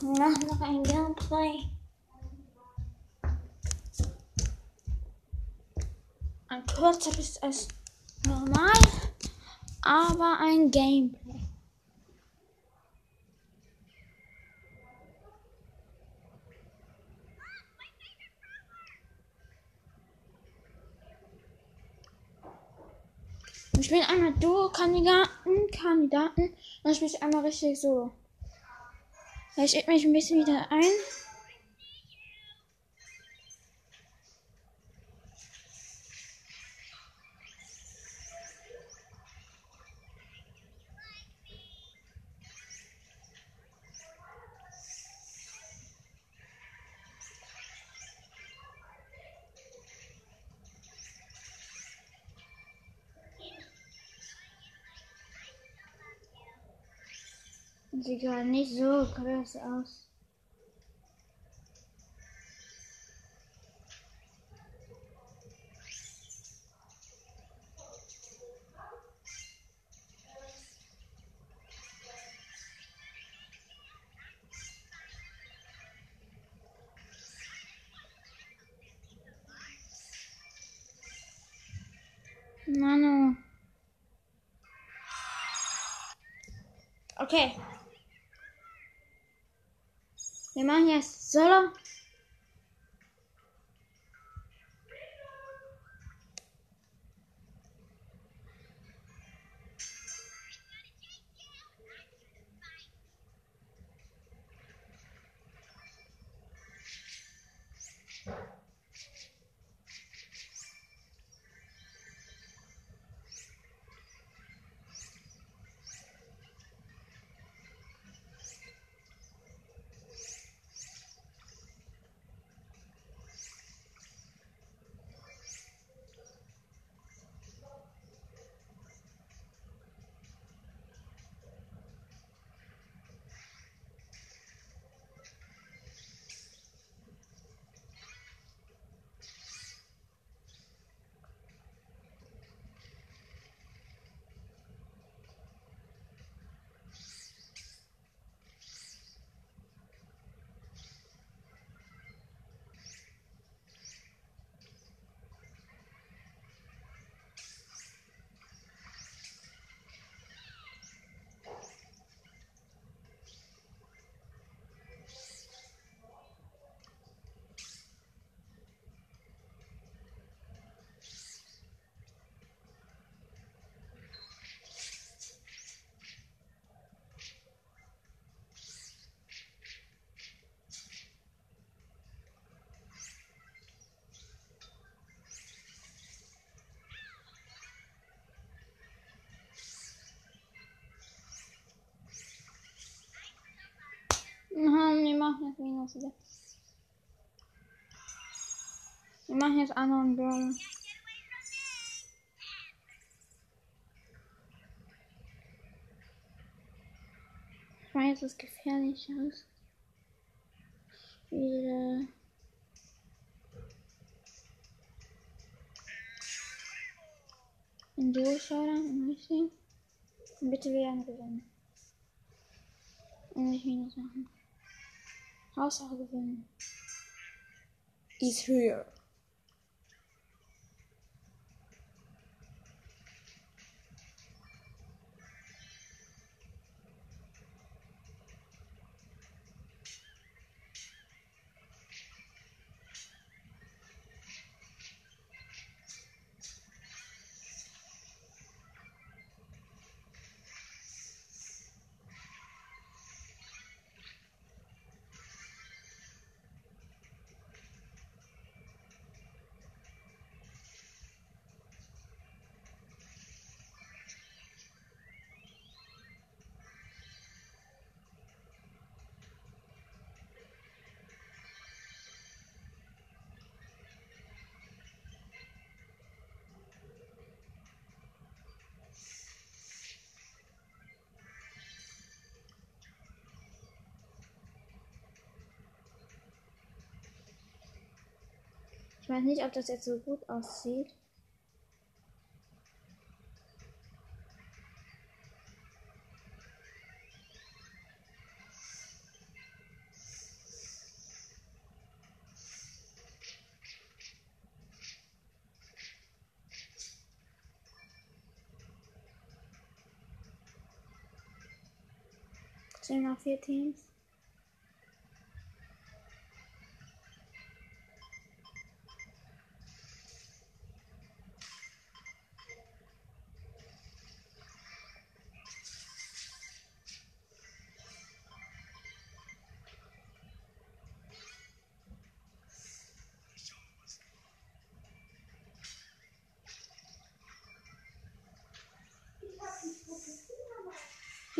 Mach noch ein Gameplay. Ein kürzeres als normal, aber ein Gameplay. Wir spielen einmal Duo-Kandidaten, Kandidaten, spiele ich einmal richtig so. Ich mich ein bisschen wieder ein. Sieht gerade nicht so groß aus. Manu. Okay. Wir machen jetzt Solo. Nein, Minus wieder. Wir machen jetzt anderen Brawler. Ich weiß, es ist gefährlich aus. Wieder. In Duo-Showdown, richtig? Und bitte ein Gewinnen. Und nicht Minus machen. Hauptsache gewinnen. Is here. Ich weiß nicht, ob das jetzt so gut aussieht. sind noch vier Teams.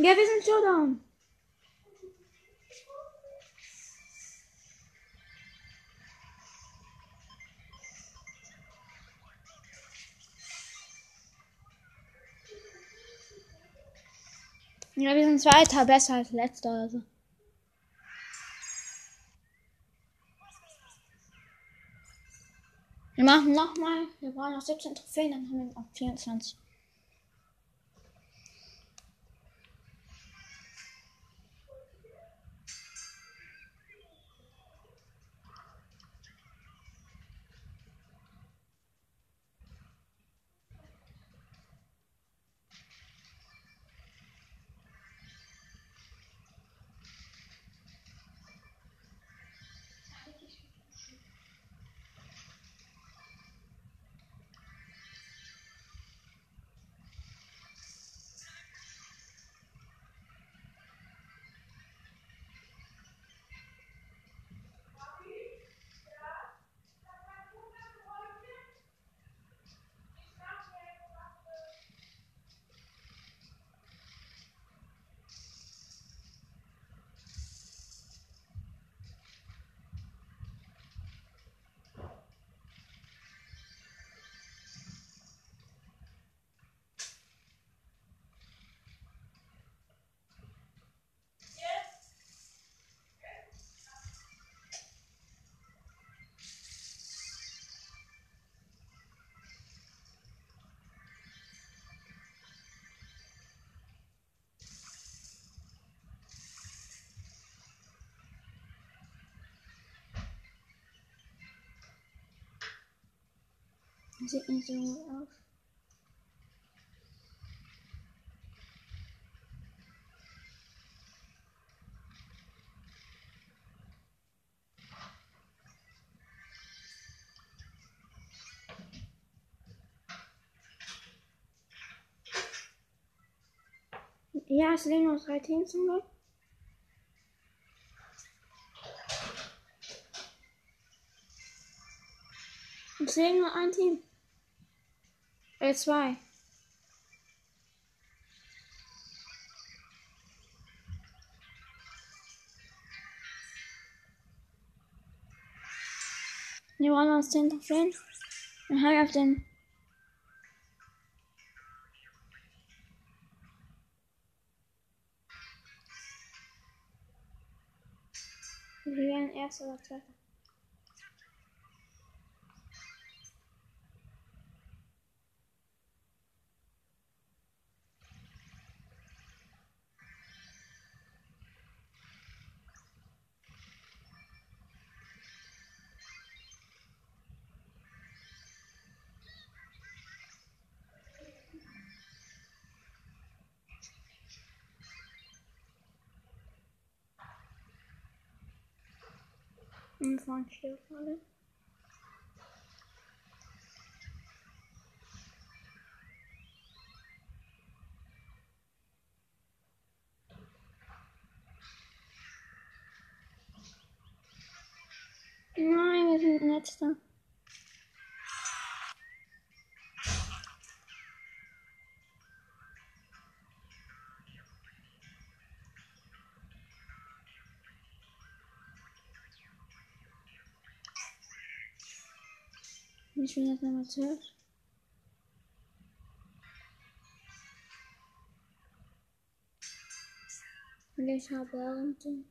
Ja, wir sind Showdown. Ja, wir sind Zweiter, besser als Letzter. Also. Wir machen nochmal. Wir brauchen noch 17 Trophäen, dann haben wir noch 24. Sieht nicht so gut aus. Ja, es leben noch drei Teams zum Glück. Es leben nur ein Team. Äh, zwei. Wir wollen uns 10 Trophäen. Dann habe ich auf den. Wir werden erster oder zweiter. Und vorne steht alle. Nein, wir sind letzter. Ich bin jetzt nochmal zuerst. Und ich habe Ernte.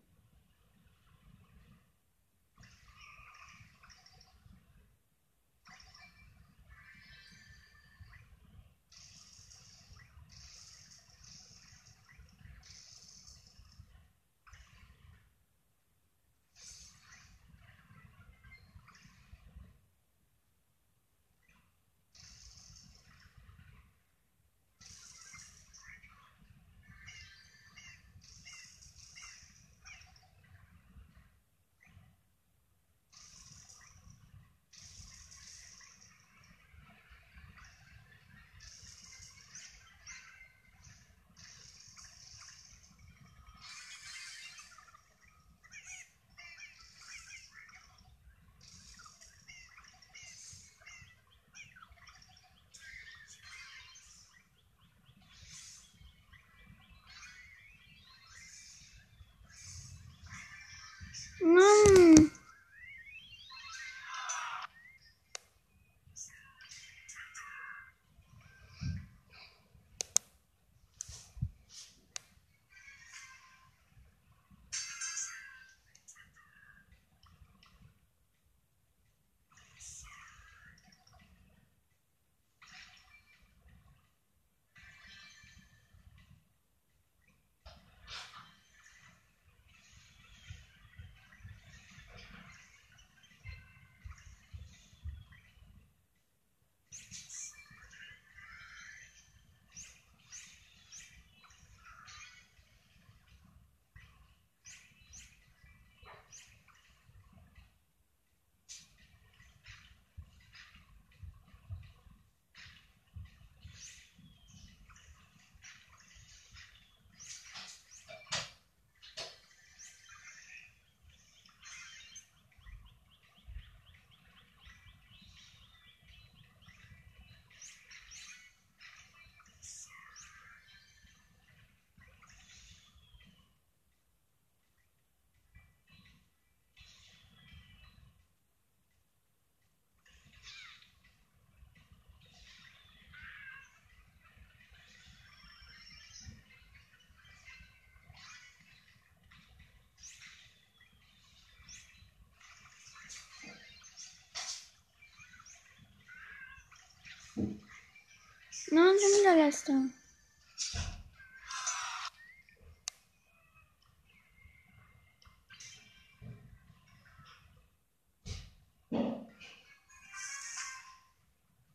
Nein, schon wieder gestern.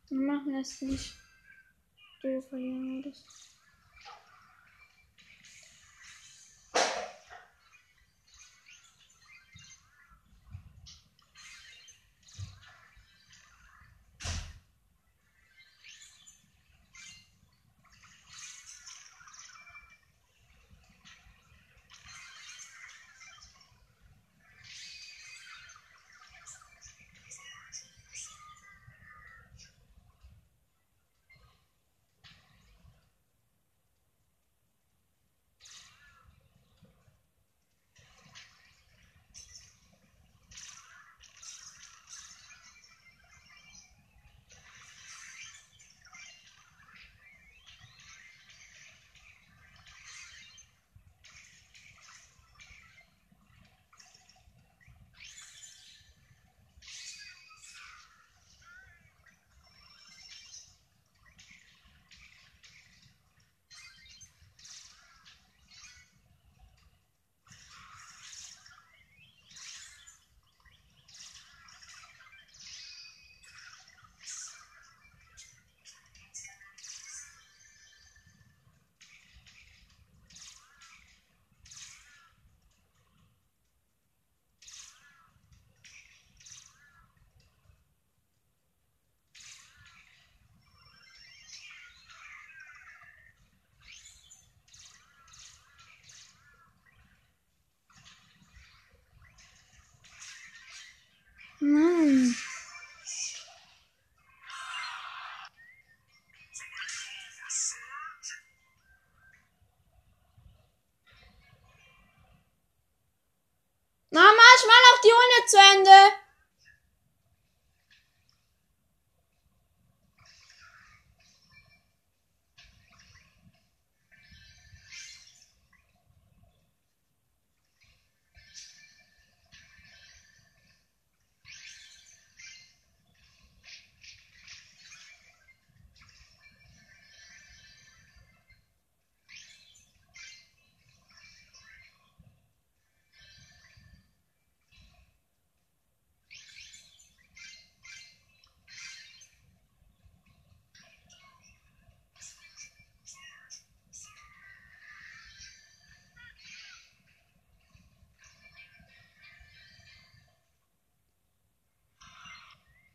Wir machen das nicht. Doof, ja, das.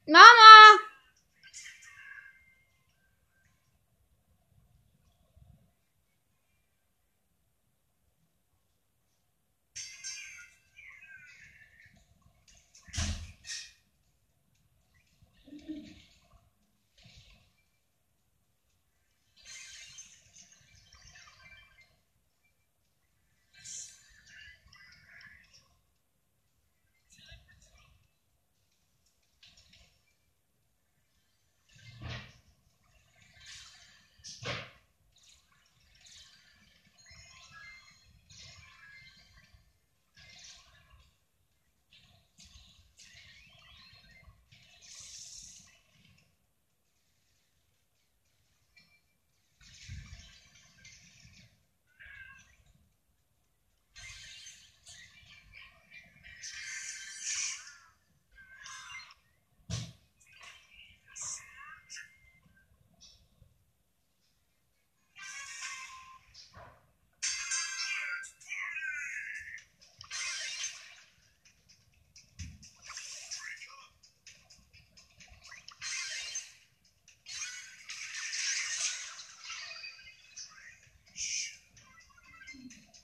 Mama!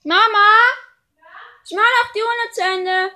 Mama! Ich mach noch die Runde zu Ende.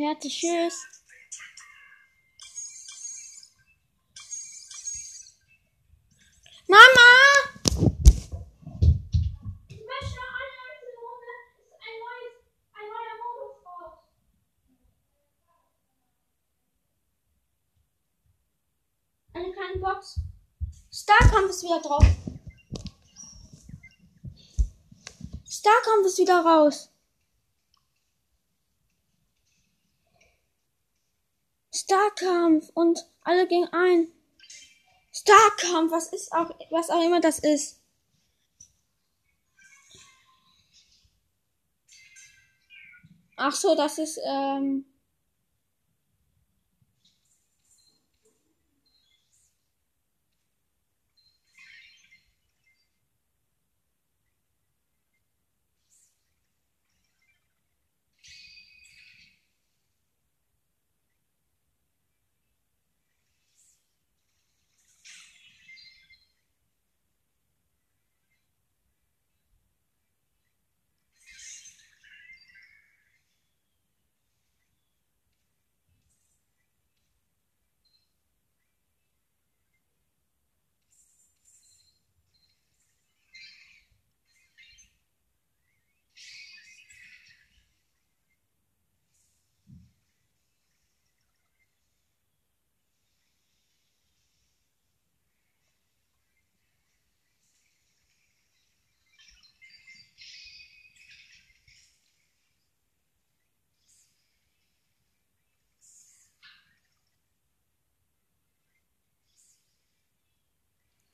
Fertig, tschüss. Mama! Eine kleine Box. Starkampf ist wieder drauf. Starkampf ist wieder raus. Starkampf und alle gegen ein. Starkampf, was ist auch, was auch immer das ist. Ach so, das ist, ähm,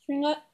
ich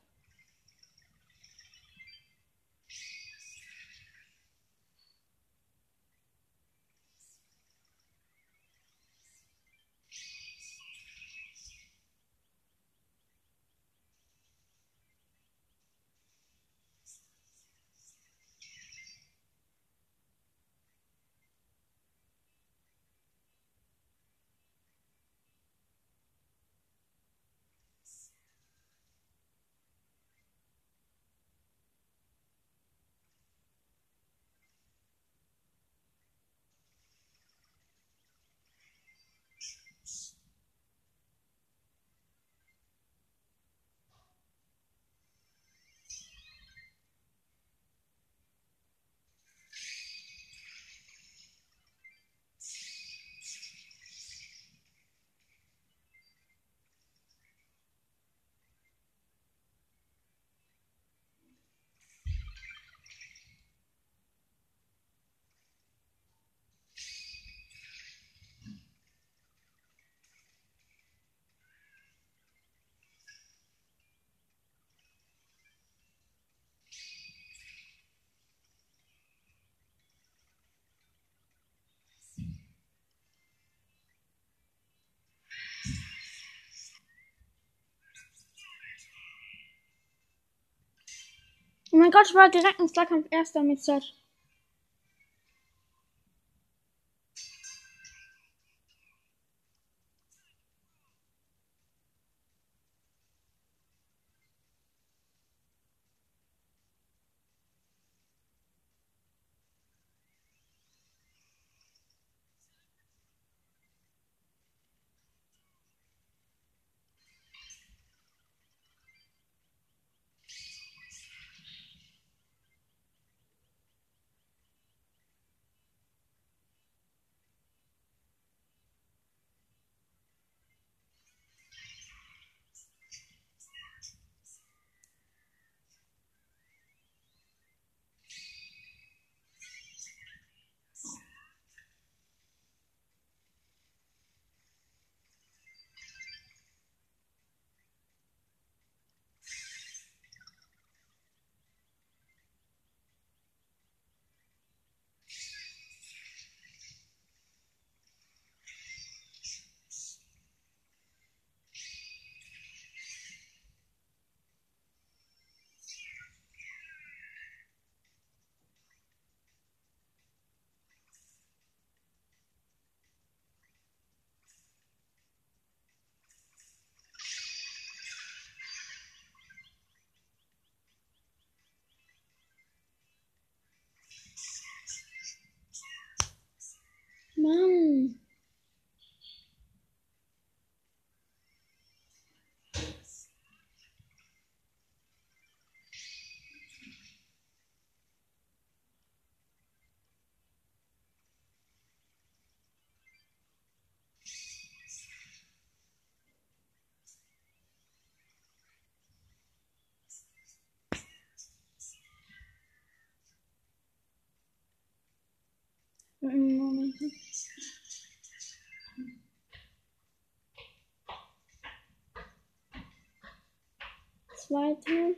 Oh mein Gott, ich war direkt im Starkampf erster mit Search. Moment. Zweite.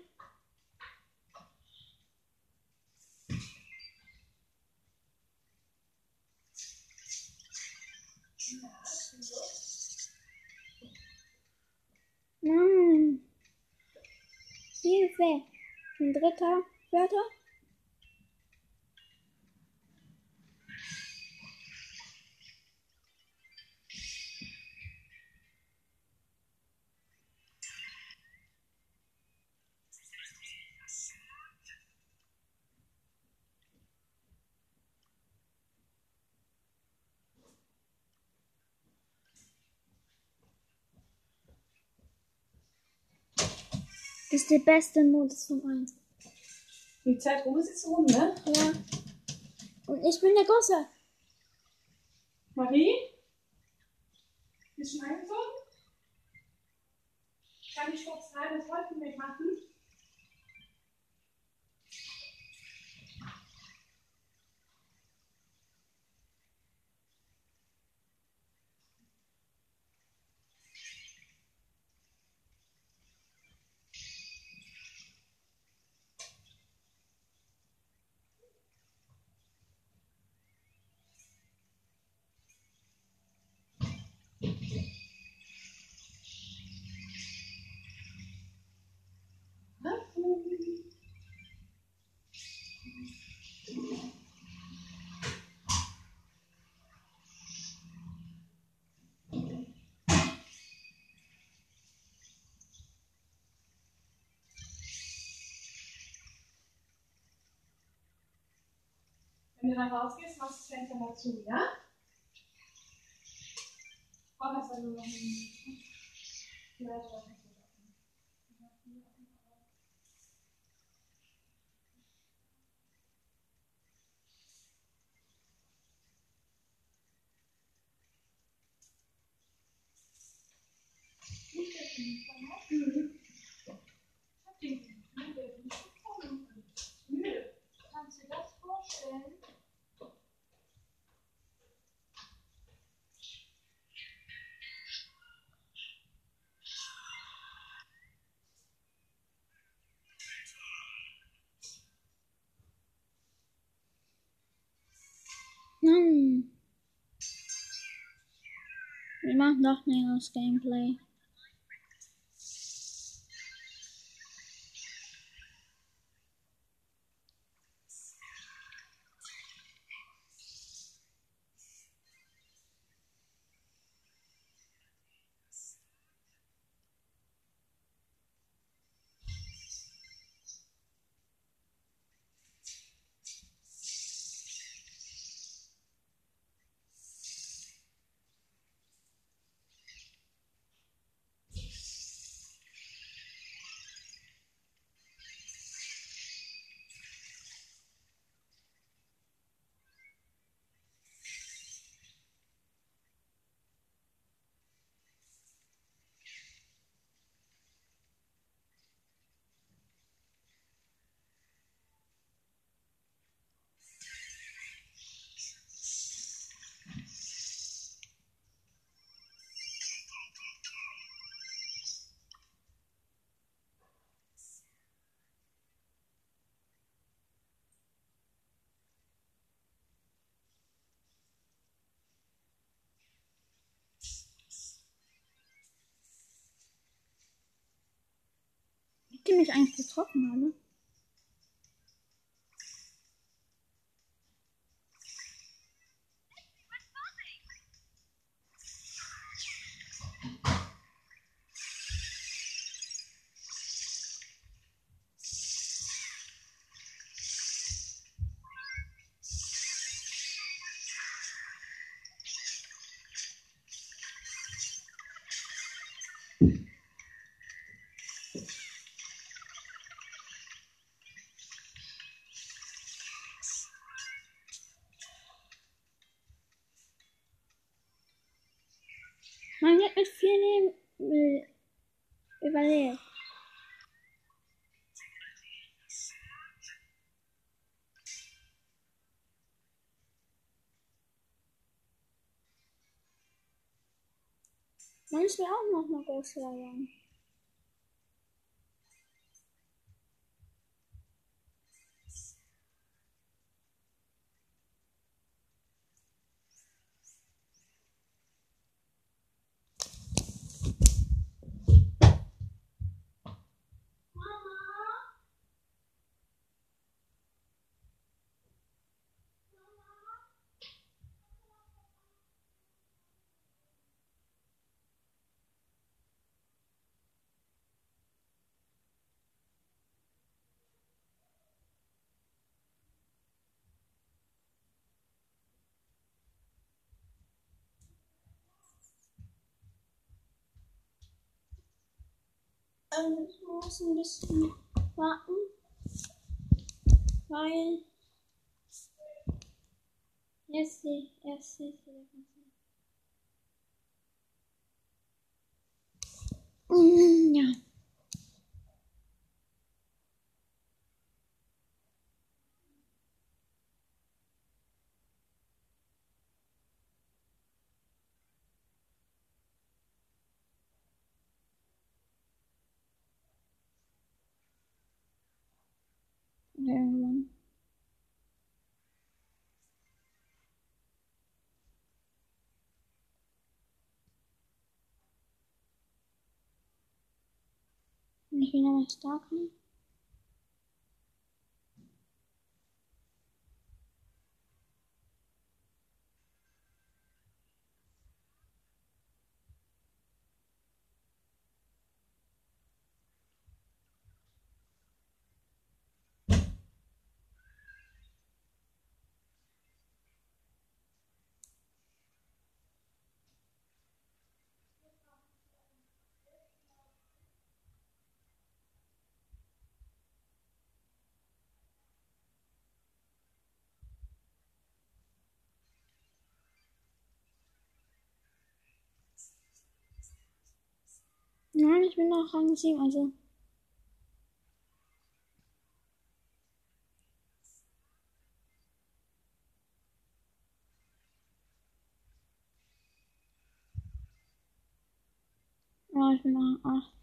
Nein. Hilfe. Ein dritter. Vierter. Ist der beste Modus von eins. Die Zeit rum ist jetzt rum, ne? Ja. Und ich bin der Große. Marie? Bist du schon eingezogen? Kann ich kurz rein das Wolken wegmachen? Wenn du dann rausgehst, machst du das Fenster mal zu, ja? Oh, das war nur noch ein... Ja, das Doch nicht das Gameplay. Ihr mich eigentlich getroffen, alle? Man hat mit vier Leben äh, überlebt. Manchmal will auch noch mal groß werden. Ähm, ich muss ein bisschen warten, weil jetzt erste ist wieder Mm, Ja. Wenn ich wieder was da Nein, ich bin noch Rang 7, also. Ja, ich bin Rang 8.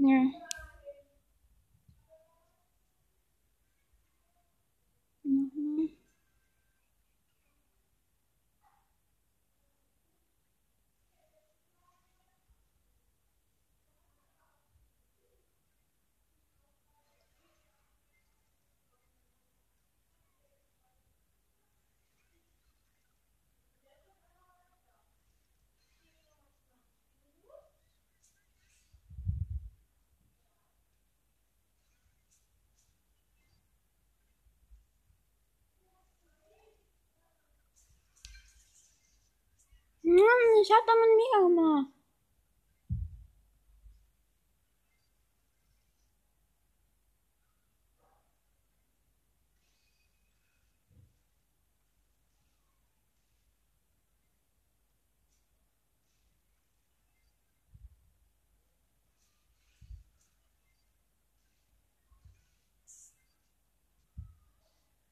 Ja. lasciata non mi ama.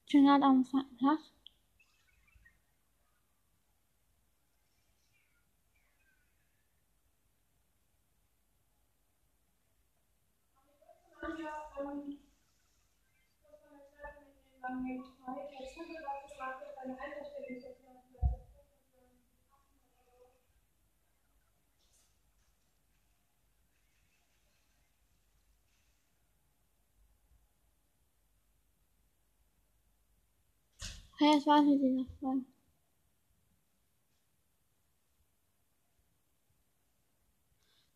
Journal am Fahrrad. Platz. Hey, das war's mit dieser Folge.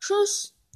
Tschüss.